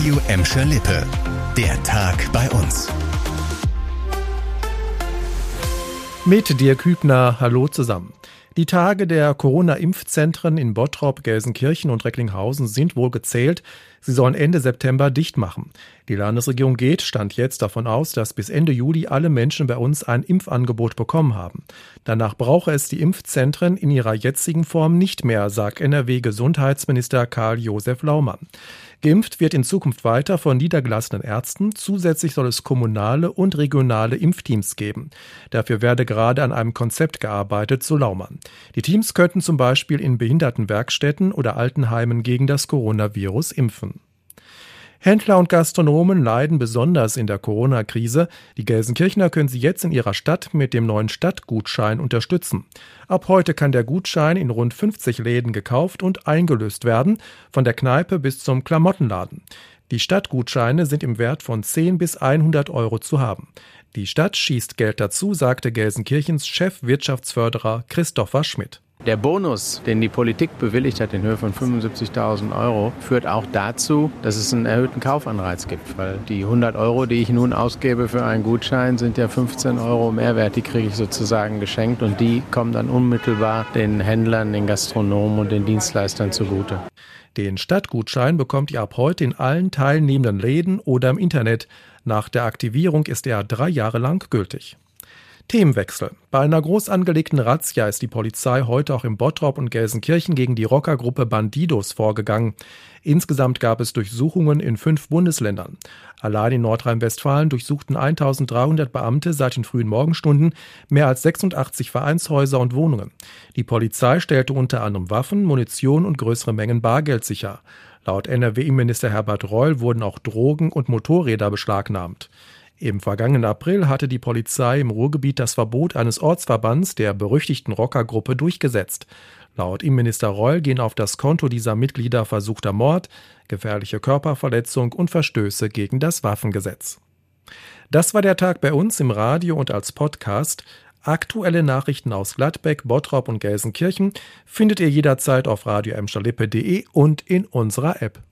Radio Emscher Lippe. Der Tag bei uns. Mit dir Kübner, hallo zusammen. Die Tage der Corona-Impfzentren in Bottrop, Gelsenkirchen und Recklinghausen sind wohl gezählt. Sie sollen Ende September dicht machen. Die Landesregierung geht, stand jetzt davon aus, dass bis Ende Juli alle Menschen bei uns ein Impfangebot bekommen haben. Danach brauche es die Impfzentren in ihrer jetzigen Form nicht mehr, sagt NRW-Gesundheitsminister Karl-Josef Laumann. Geimpft wird in Zukunft weiter von niedergelassenen Ärzten. Zusätzlich soll es kommunale und regionale Impfteams geben. Dafür werde gerade an einem Konzept gearbeitet, so Laumann. Die Teams könnten zum Beispiel in Behindertenwerkstätten oder Altenheimen gegen das Coronavirus impfen. Händler und Gastronomen leiden besonders in der Corona-Krise. Die Gelsenkirchener können sie jetzt in ihrer Stadt mit dem neuen Stadtgutschein unterstützen. Ab heute kann der Gutschein in rund 50 Läden gekauft und eingelöst werden, von der Kneipe bis zum Klamottenladen. Die Stadtgutscheine sind im Wert von 10 bis 100 Euro zu haben. Die Stadt schießt Geld dazu, sagte Gelsenkirchens Chefwirtschaftsförderer Christopher Schmidt. Der Bonus, den die Politik bewilligt hat in Höhe von 75.000 Euro, führt auch dazu, dass es einen erhöhten Kaufanreiz gibt, weil die 100 Euro, die ich nun ausgebe für einen Gutschein, sind ja 15 Euro Mehrwert, die kriege ich sozusagen geschenkt und die kommen dann unmittelbar den Händlern, den Gastronomen und den Dienstleistern zugute. Den Stadtgutschein bekommt ihr ab heute in allen teilnehmenden Läden oder im Internet. Nach der Aktivierung ist er drei Jahre lang gültig. Themenwechsel. Bei einer groß angelegten Razzia ist die Polizei heute auch im Bottrop und Gelsenkirchen gegen die Rockergruppe Bandidos vorgegangen. Insgesamt gab es Durchsuchungen in fünf Bundesländern. Allein in Nordrhein-Westfalen durchsuchten 1300 Beamte seit den frühen Morgenstunden mehr als 86 Vereinshäuser und Wohnungen. Die Polizei stellte unter anderem Waffen, Munition und größere Mengen Bargeld sicher. Laut NRW-Innenminister Herbert Reul wurden auch Drogen und Motorräder beschlagnahmt. Im vergangenen April hatte die Polizei im Ruhrgebiet das Verbot eines Ortsverbands der berüchtigten Rockergruppe durchgesetzt. Laut Innenminister Reul gehen auf das Konto dieser Mitglieder versuchter Mord, gefährliche Körperverletzung und Verstöße gegen das Waffengesetz. Das war der Tag bei uns im Radio und als Podcast. Aktuelle Nachrichten aus Gladbeck, Bottrop und Gelsenkirchen findet ihr jederzeit auf radio und in unserer App.